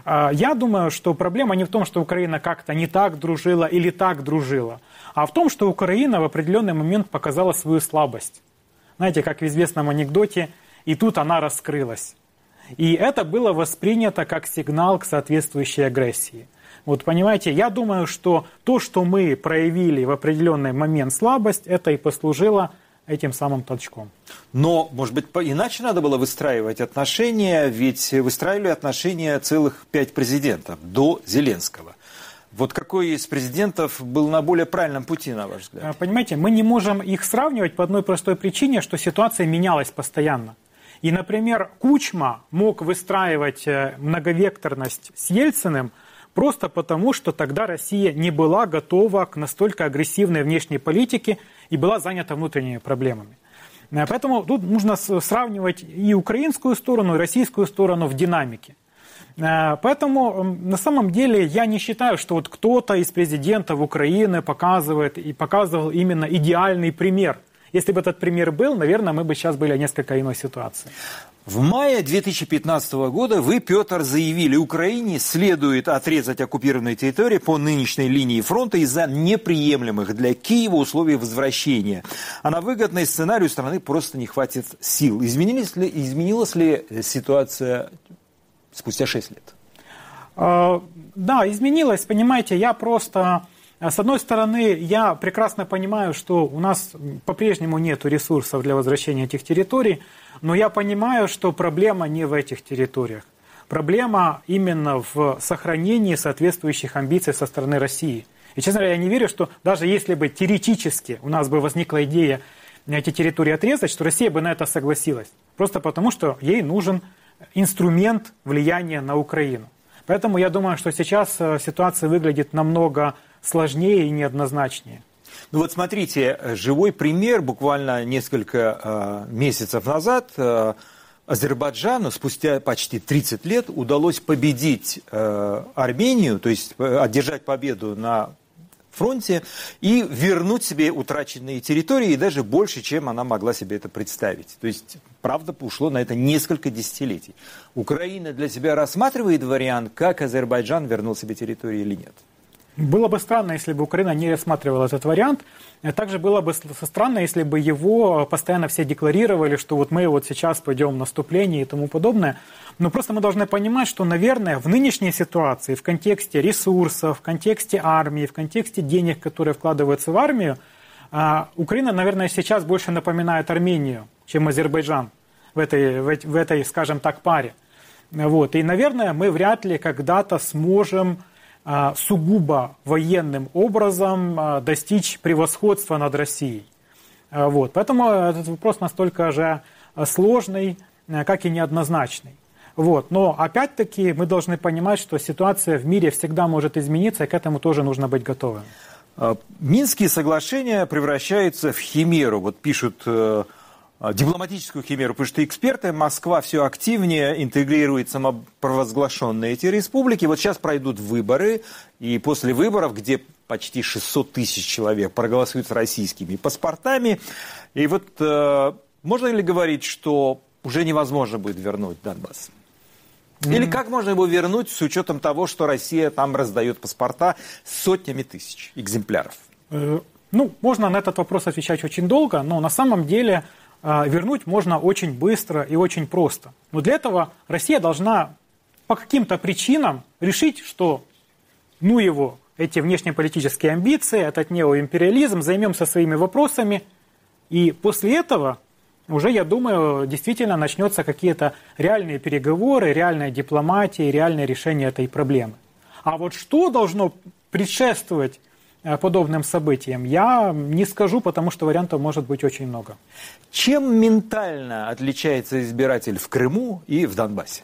Э, я думаю, что проблема не в том, что Украина как-то не так дружила или так дружила, а в том, что Украина в определенный момент показала свою слабость. Знаете, как в известном анекдоте, и тут она раскрылась. И это было воспринято как сигнал к соответствующей агрессии. Вот понимаете, я думаю, что то, что мы проявили в определенный момент слабость, это и послужило этим самым толчком. Но, может быть, иначе надо было выстраивать отношения, ведь выстраивали отношения целых пять президентов до Зеленского. Вот какой из президентов был на более правильном пути, на ваш взгляд? А, понимаете, мы не можем их сравнивать по одной простой причине, что ситуация менялась постоянно. И, например, Кучма мог выстраивать э, многовекторность с Ельциным просто потому, что тогда Россия не была готова к настолько агрессивной внешней политике и была занята внутренними проблемами. Э, поэтому тут нужно сравнивать и украинскую сторону, и российскую сторону в динамике. Э, поэтому на самом деле я не считаю, что вот кто-то из президентов Украины показывает и показывал именно идеальный пример – если бы этот пример был, наверное, мы бы сейчас были в несколько иной ситуации. В мае 2015 года вы, Петр, заявили, Украине следует отрезать оккупированные территории по нынешней линии фронта из-за неприемлемых для Киева условий возвращения. А на выгодный сценарий у страны просто не хватит сил. Изменилась ли, изменилась ли ситуация спустя 6 лет? А, да, изменилась. Понимаете, я просто с одной стороны, я прекрасно понимаю, что у нас по-прежнему нет ресурсов для возвращения этих территорий, но я понимаю, что проблема не в этих территориях. Проблема именно в сохранении соответствующих амбиций со стороны России. И, честно говоря, я не верю, что даже если бы теоретически у нас бы возникла идея эти территории отрезать, что Россия бы на это согласилась. Просто потому, что ей нужен инструмент влияния на Украину. Поэтому я думаю, что сейчас э, ситуация выглядит намного сложнее и неоднозначнее. Ну вот смотрите, живой пример буквально несколько э, месяцев назад э, Азербайджану спустя почти 30 лет удалось победить э, Армению, то есть э, одержать победу на фронте и вернуть себе утраченные территории, и даже больше, чем она могла себе это представить. То есть, правда, ушло на это несколько десятилетий. Украина для себя рассматривает вариант, как Азербайджан вернул себе территории или нет? Было бы странно, если бы Украина не рассматривала этот вариант. Также было бы странно, если бы его постоянно все декларировали, что вот мы вот сейчас пойдем в наступление и тому подобное. Но просто мы должны понимать, что, наверное, в нынешней ситуации, в контексте ресурсов, в контексте армии, в контексте денег, которые вкладываются в армию, а, Украина, наверное, сейчас больше напоминает Армению, чем Азербайджан в этой, в этой скажем так, паре. Вот. И, наверное, мы вряд ли когда-то сможем а, сугубо военным образом а, достичь превосходства над Россией. А, вот. Поэтому этот вопрос настолько же сложный, как и неоднозначный. Вот. Но опять-таки мы должны понимать, что ситуация в мире всегда может измениться, и к этому тоже нужно быть готовым. Минские соглашения превращаются в химеру. Вот пишут э, а, дипломатическую химеру, потому что эксперты, Москва все активнее интегрирует самопровозглашенные эти республики. Вот сейчас пройдут выборы, и после выборов, где почти 600 тысяч человек проголосуют с российскими паспортами. И вот э, можно ли говорить, что уже невозможно будет вернуть Донбасс? Или как можно его вернуть с учетом того, что Россия там раздает паспорта сотнями тысяч экземпляров? Э, ну, можно на этот вопрос отвечать очень долго, но на самом деле вернуть можно очень быстро и очень просто. Но для этого Россия должна по каким-то причинам решить, что ну его, эти внешнеполитические амбиции, этот неоимпериализм, займемся своими вопросами, и после этого уже, я думаю, действительно начнется какие-то реальные переговоры, реальная дипломатия, реальное решение этой проблемы. А вот что должно предшествовать подобным событиям, я не скажу, потому что вариантов может быть очень много. Чем ментально отличается избиратель в Крыму и в Донбассе?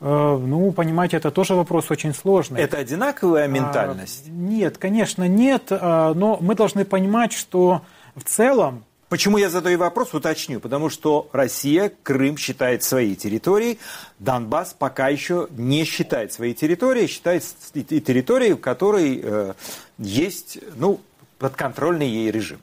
Э, ну, понимаете, это тоже вопрос очень сложный. Это одинаковая ментальность? А, нет, конечно, нет, э, но мы должны понимать, что в целом Почему я задаю вопрос, уточню. Потому что Россия Крым считает своей территорией, Донбасс пока еще не считает своей территорией, считает территорией, в которой э, есть ну, подконтрольный ей режим.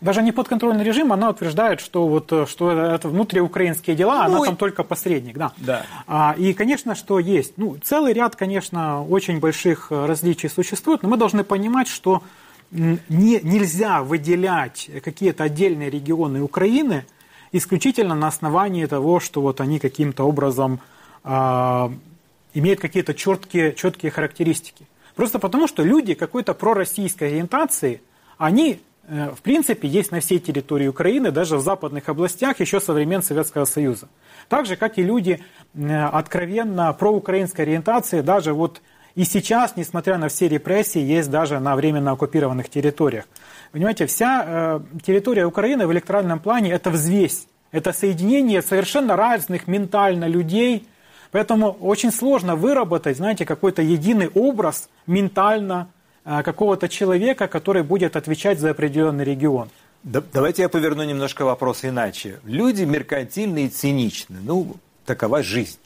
Даже не подконтрольный режим, она утверждает, что, вот, э, что это внутриукраинские дела, ну, она там только посредник. Да. Да. А, и, конечно, что есть. Ну, целый ряд, конечно, очень больших э, различий существует, но мы должны понимать, что не, нельзя выделять какие-то отдельные регионы Украины исключительно на основании того, что вот они каким-то образом э, имеют какие-то четкие, четкие характеристики. Просто потому, что люди какой-то пророссийской ориентации, они, э, в принципе, есть на всей территории Украины, даже в западных областях еще со времен Советского Союза. Так же, как и люди э, откровенно проукраинской ориентации, даже вот и сейчас, несмотря на все репрессии, есть даже на временно оккупированных территориях. Понимаете, вся э, территория Украины в электоральном плане – это взвесь. Это соединение совершенно разных ментально людей. Поэтому очень сложно выработать, знаете, какой-то единый образ ментально э, какого-то человека, который будет отвечать за определенный регион. Да, давайте я поверну немножко вопрос иначе. Люди меркантильны и циничны. Ну, такова жизнь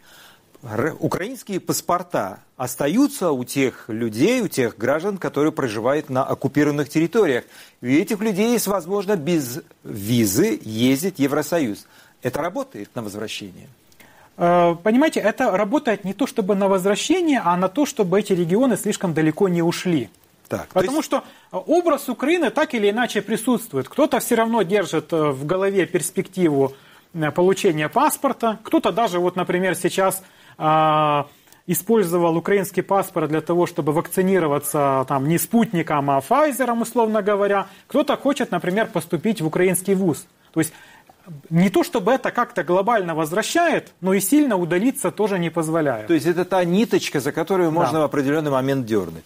украинские паспорта остаются у тех людей, у тех граждан, которые проживают на оккупированных территориях. И этих людей есть возможность без визы ездить в Евросоюз. Это работает на возвращение? Э, понимаете, это работает не то чтобы на возвращение, а на то, чтобы эти регионы слишком далеко не ушли. Так, Потому есть... что образ Украины так или иначе присутствует. Кто-то все равно держит э, в голове перспективу э, получения паспорта, кто-то даже, вот, например, сейчас использовал украинский паспорт для того, чтобы вакцинироваться там, не спутником, а Pfizer, условно говоря. Кто-то хочет, например, поступить в украинский вуз. То есть не то, чтобы это как-то глобально возвращает, но и сильно удалиться тоже не позволяет. То есть это та ниточка, за которую можно да. в определенный момент дернуть.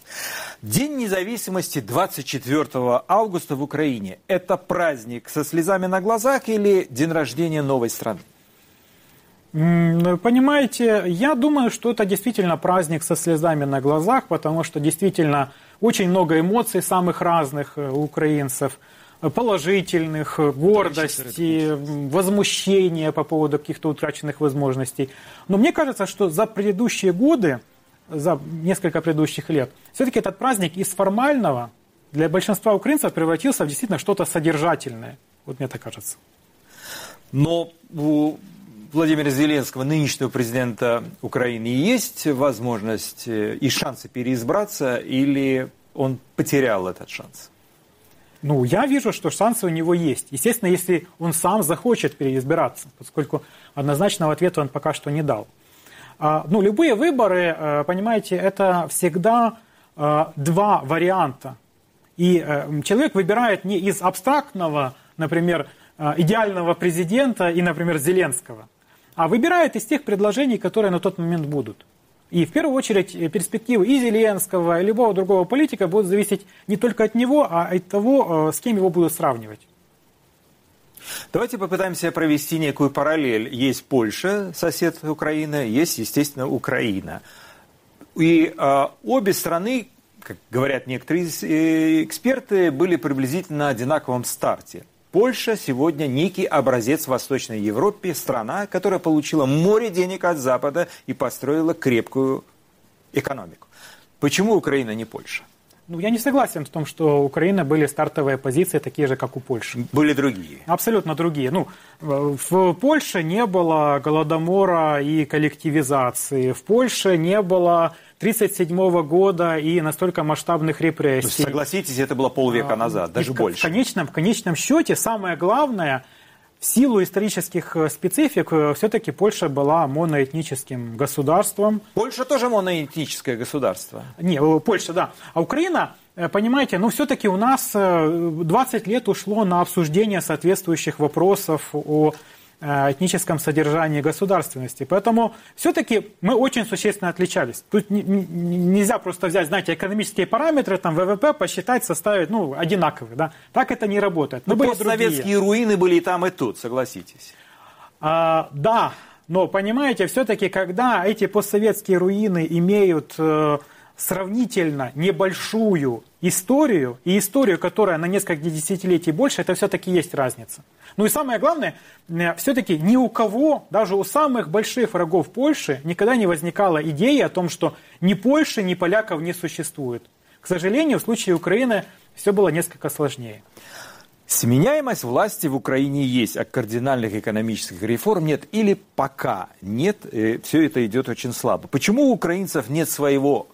День независимости 24 августа в Украине. Это праздник со слезами на глазах или день рождения новой страны? Понимаете, я думаю, что это действительно праздник со слезами на глазах, потому что действительно очень много эмоций самых разных э, у украинцев, положительных, гордости, возмущения по поводу каких-то утраченных возможностей. Но мне кажется, что за предыдущие годы, за несколько предыдущих лет, все-таки этот праздник из формального для большинства украинцев превратился в действительно что-то содержательное. Вот мне так кажется. Но Владимира Зеленского, нынешнего президента Украины, есть возможность э, и шансы переизбраться, или он потерял этот шанс? Ну, я вижу, что шансы у него есть. Естественно, если он сам захочет переизбираться, поскольку однозначного ответа он пока что не дал. А, ну, любые выборы, э, понимаете, это всегда э, два варианта. И человек выбирает не из абстрактного, например, идеального президента и, например, Зеленского – а выбирает из тех предложений, которые на тот момент будут. И в первую очередь э, перспективы и Зеленского, и любого другого политика будут зависеть не только от него, а от того, э, с кем его будут сравнивать. Давайте попытаемся провести некую параллель. Есть Польша, сосед Украины, есть, естественно, Украина. И э, обе страны, как говорят некоторые э, эксперты, были приблизительно на одинаковом старте – Польша сегодня некий образец Восточной Европе, страна, которая получила море денег от Запада и построила крепкую экономику. Почему Украина не Польша? Ну, я не согласен в том, что у Украины были стартовые позиции такие же, как у Польши. Были другие. Абсолютно другие. Ну, в Польше не было голодомора и коллективизации. В Польше не было 1937 года и настолько масштабных репрессий. Согласитесь, это было полвека а, назад, даже и больше. В конечном, в конечном счете самое главное – в силу исторических э, специфик э, все-таки Польша была моноэтническим государством. Польша тоже моноэтническое государство? Не, э, Польша, да. А Украина, понимаете, ну все-таки у нас 20 лет ушло на обсуждение соответствующих вопросов о этническом содержании государственности. Поэтому все-таки мы очень существенно отличались. Тут нельзя просто взять, знаете, экономические параметры, там ВВП посчитать, составить, ну, одинаковые. Да? Так это не работает. Но ну, постсоветские руины были и там, и тут, согласитесь. А, да, но понимаете, все-таки, когда эти постсоветские руины имеют э, сравнительно небольшую историю, и историю, которая на несколько десятилетий больше, это все-таки есть разница. Ну и самое главное, э, все-таки ни у кого, даже у самых больших врагов Польши, никогда не возникала идея о том, что ни Польши, ни поляков не существует. К сожалению, в случае Украины все было несколько сложнее. Сменяемость власти в Украине есть, а кардинальных экономических реформ нет или пока нет, э, все это идет очень слабо. Почему у украинцев нет своего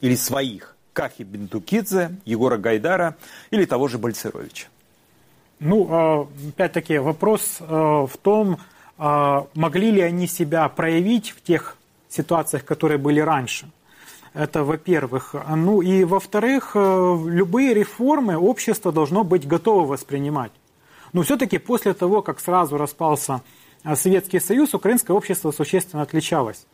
или своих Кахи Бентукидзе, Егора Гайдара или того же Бальцеровича? Ну, а, опять-таки, вопрос а, в том, а, могли ли они себя проявить в тех ситуациях, которые были раньше. Это во-первых. Ну и во-вторых, любые реформы общество должно быть готово воспринимать. Но все-таки после того, как сразу распался Советский Союз, украинское общество существенно отличалось.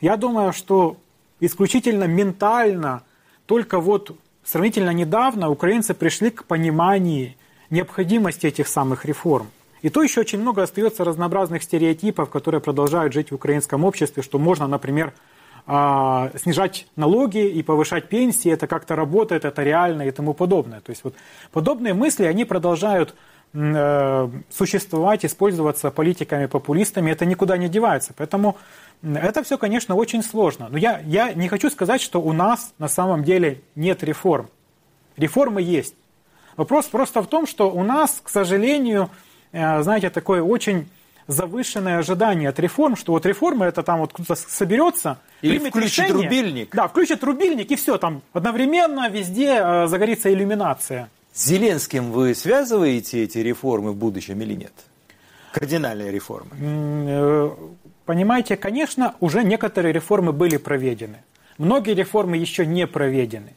Я думаю, что исключительно ментально, только вот сравнительно недавно украинцы пришли к пониманию необходимости этих самых реформ. И то еще очень много остается разнообразных стереотипов, которые продолжают жить в украинском обществе, что можно, например, а, снижать налоги и повышать пенсии, это как-то работает, это реально и тому подобное. То есть вот подобные мысли, они продолжают существовать, использоваться политиками-популистами, это никуда не девается. Поэтому это все, конечно, очень сложно. Но я, я не хочу сказать, что у нас на самом деле нет реформ. Реформы есть. Вопрос просто в том, что у нас, к сожалению, э, знаете, такое очень завышенное ожидание от реформ, что вот реформы это там вот кто-то соберется, Или включит решение, рубильник. Да, включит рубильник и все, там одновременно везде э, загорится иллюминация. С Зеленским вы связываете эти реформы в будущем или нет? Кардинальные реформы. Э, понимаете, конечно, уже некоторые реформы были проведены. Многие реформы еще не проведены.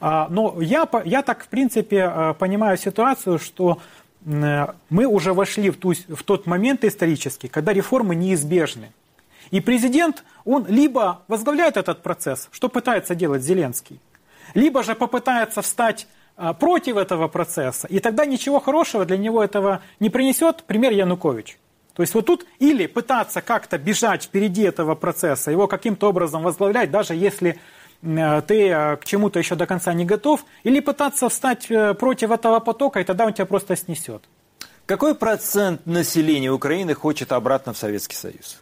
А, но я, я так, в принципе, э, понимаю ситуацию, что э, мы уже вошли в, ту, в тот момент исторический, когда реформы неизбежны. И президент, он либо возглавляет этот процесс, что пытается делать Зеленский, либо же попытается встать против этого процесса, и тогда ничего хорошего для него этого не принесет, пример Янукович. То есть вот тут или пытаться как-то бежать впереди этого процесса, его каким-то образом возглавлять, даже если Э, ты э, к чему-то еще до конца не готов, или пытаться встать э, против этого потока, и тогда он тебя просто снесет. Какой процент населения Украины хочет обратно в Советский Союз?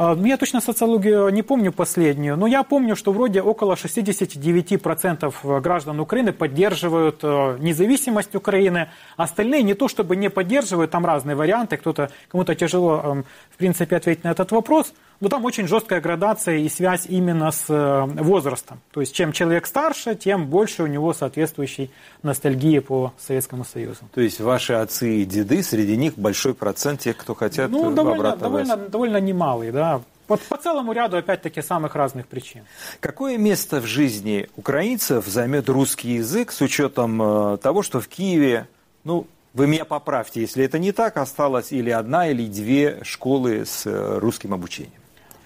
Ну, я точно социологию не помню последнюю, но я помню, что вроде около 69% граждан Украины поддерживают независимость Украины. Остальные не то чтобы не поддерживают, там разные варианты, кто-то, кому-то тяжело, эм, в принципе, ответить на этот вопрос – но там очень жесткая градация и связь именно с э, возрастом. То есть чем человек старше, тем больше у него соответствующей ностальгии по Советскому Союзу. То есть ваши отцы и деды, среди них большой процент тех, кто хотят ну, довольно, довольно, довольно немалый, да. По, по целому ряду, опять-таки, самых разных причин. Какое место в жизни украинцев займет русский язык с учетом э, того, что в Киеве, ну, вы меня поправьте, если это не так, осталось или одна, или две школы с э, русским обучением?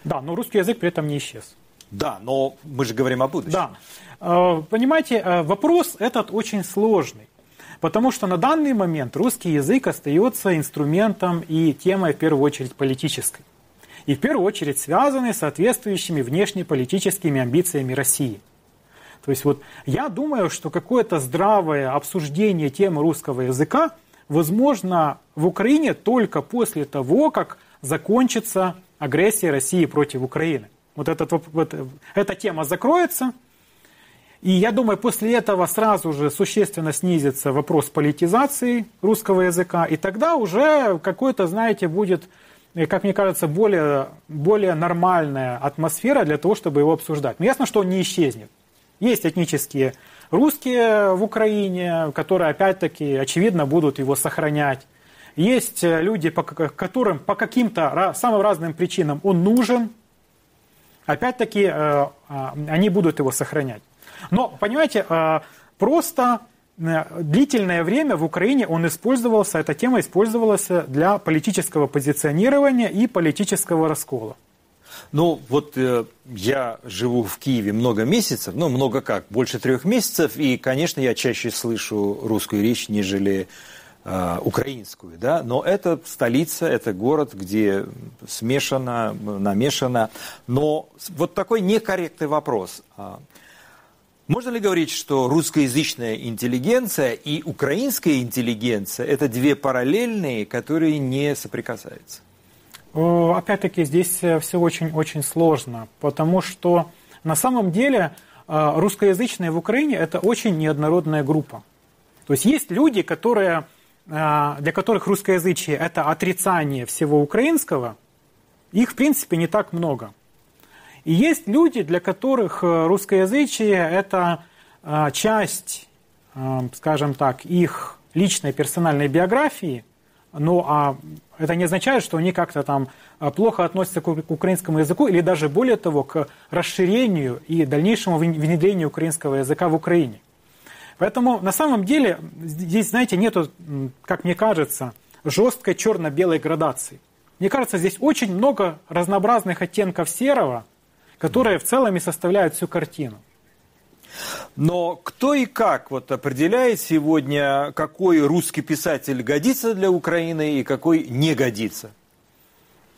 Да, но русский язык при этом не исчез. Да, но мы же говорим о будущем. Да. Э, понимаете, э, вопрос этот очень сложный. Потому что на данный момент русский язык остается инструментом и темой, в первую очередь, политической. И в первую очередь связанной с соответствующими внешнеполитическими амбициями России. То есть вот я думаю, что какое-то здравое обсуждение темы русского языка возможно в Украине только после того, как закончится агрессии России против Украины. Вот, этот, вот эта тема закроется, И я думаю, после этого сразу же существенно снизится вопрос политизации русского языка, и тогда уже какой-то, знаете, будет, как мне кажется, более, более нормальная атмосфера для того, чтобы его обсуждать. Но ясно, что он не исчезнет. Есть этнические русские в Украине, которые, опять-таки, очевидно, будут его сохранять. Есть люди, по которым по каким-то самым разным причинам он нужен. Опять-таки, э, а, они будут его сохранять. Но, понимаете, э, просто э, длительное время в Украине он использовался, эта тема использовалась для политического позиционирования и политического раскола. Ну, вот э, я живу в Киеве много месяцев, ну, много как, больше трех месяцев, и, конечно, я чаще слышу русскую речь, нежели э, украинскую, да, но это столица, это город, где смешано, намешано, но вот такой некорректный вопрос. А можно ли говорить, что русскоязычная интеллигенция и украинская интеллигенция – это две параллельные, которые не соприкасаются? Опять-таки здесь э, все очень-очень сложно, потому что на самом деле э, русскоязычные в Украине – это очень неоднородная группа. То есть есть люди, которые, для которых русскоязычие – это отрицание всего украинского, их, в принципе, не так много. И есть люди, для которых русскоязычие – это часть, скажем так, их личной персональной биографии – ну, а это не означает, что они как-то там а, плохо относятся к украинскому языку или даже более того, к расширению и дальнейшему внедрению украинского языка в Украине. Поэтому на самом деле здесь, знаете, нету, как мне кажется, жесткой черно-белой градации. Мне кажется, здесь очень много разнообразных оттенков серого, которые в целом и составляют всю картину. Но кто и как вот определяет сегодня, какой русский писатель годится для Украины и какой не годится?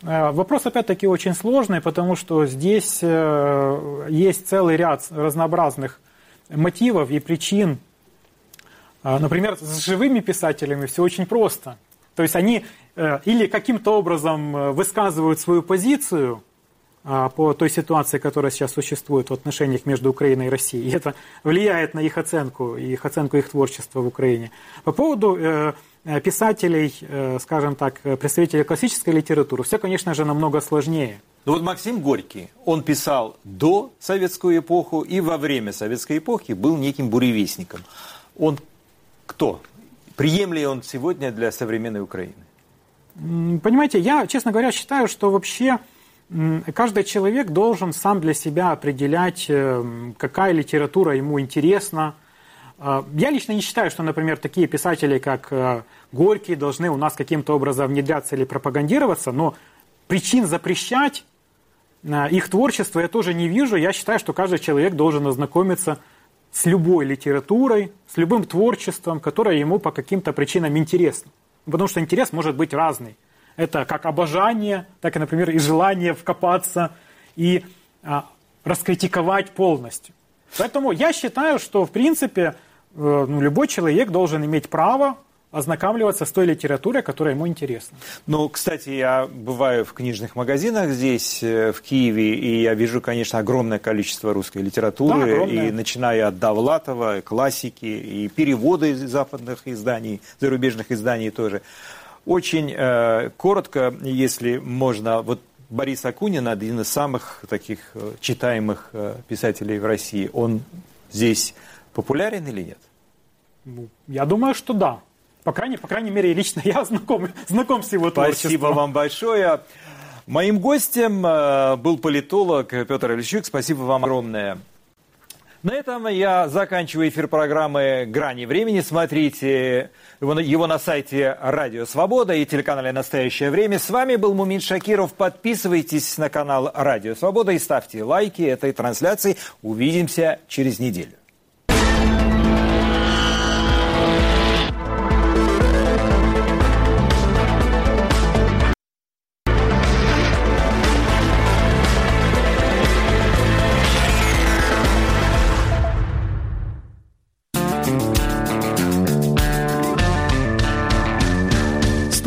Э, вопрос, опять-таки, очень сложный, потому что здесь э, есть целый ряд разнообразных мотивов и причин. Э, например, с живыми писателями все очень просто. То есть они или каким-то образом высказывают свою позицию – а, по той ситуации, которая сейчас существует в отношениях между Украиной и Россией. И это влияет на их оценку, их оценку их творчества в Украине. По поводу э, э, писателей, э, скажем так, представителей классической литературы, все, конечно же, намного сложнее. Ну вот Максим Горький, он писал до советскую эпоху и во время советской эпохи был неким буревестником. Он кто? Прием он сегодня для современной Украины? Понимаете, я, честно говоря, считаю, что вообще каждый человек должен сам для себя определять, э, какая литература ему интересна. А, я лично не считаю, что, например, такие писатели, как э, Горький, должны у нас каким-то образом внедряться или пропагандироваться, но причин запрещать э, их творчество я тоже не вижу. Я считаю, что каждый человек должен ознакомиться с любой литературой, с любым творчеством, которое ему по каким-то причинам интересно. Потому что интерес может быть разный. Это как обожание, так и, например, и желание вкопаться и а, раскритиковать полностью. Поэтому я считаю, что, в принципе, э, ну, любой человек должен иметь право ознакомливаться с той литературой, которая ему интересна. Ну, кстати, я бываю в книжных магазинах здесь, э, в Киеве, и я вижу, конечно, огромное количество русской литературы, да, и начиная от Довлатова, классики, и переводы из западных изданий, зарубежных изданий тоже. Очень э, коротко, если можно, вот Борис Акунин, один из самых таких э, читаемых э, писателей в России, он здесь популярен или нет? Ну, я думаю, что да. По крайней, по крайней мере, лично я знаком, знаком с его творчеством. Спасибо вам большое. Моим гостем э, был политолог Петр Ильичук. Спасибо вам огромное. На этом я заканчиваю эфир программы «Грани времени». Смотрите его на сайте «Радио Свобода» и телеканале «Настоящее время». С вами был Мумин Шакиров. Подписывайтесь на канал «Радио Свобода» и ставьте лайки этой трансляции. Увидимся через неделю.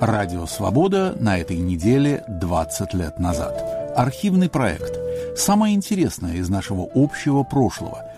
Радио «Свобода» на этой неделе 20 лет назад. Архивный проект. Самое интересное из нашего общего прошлого –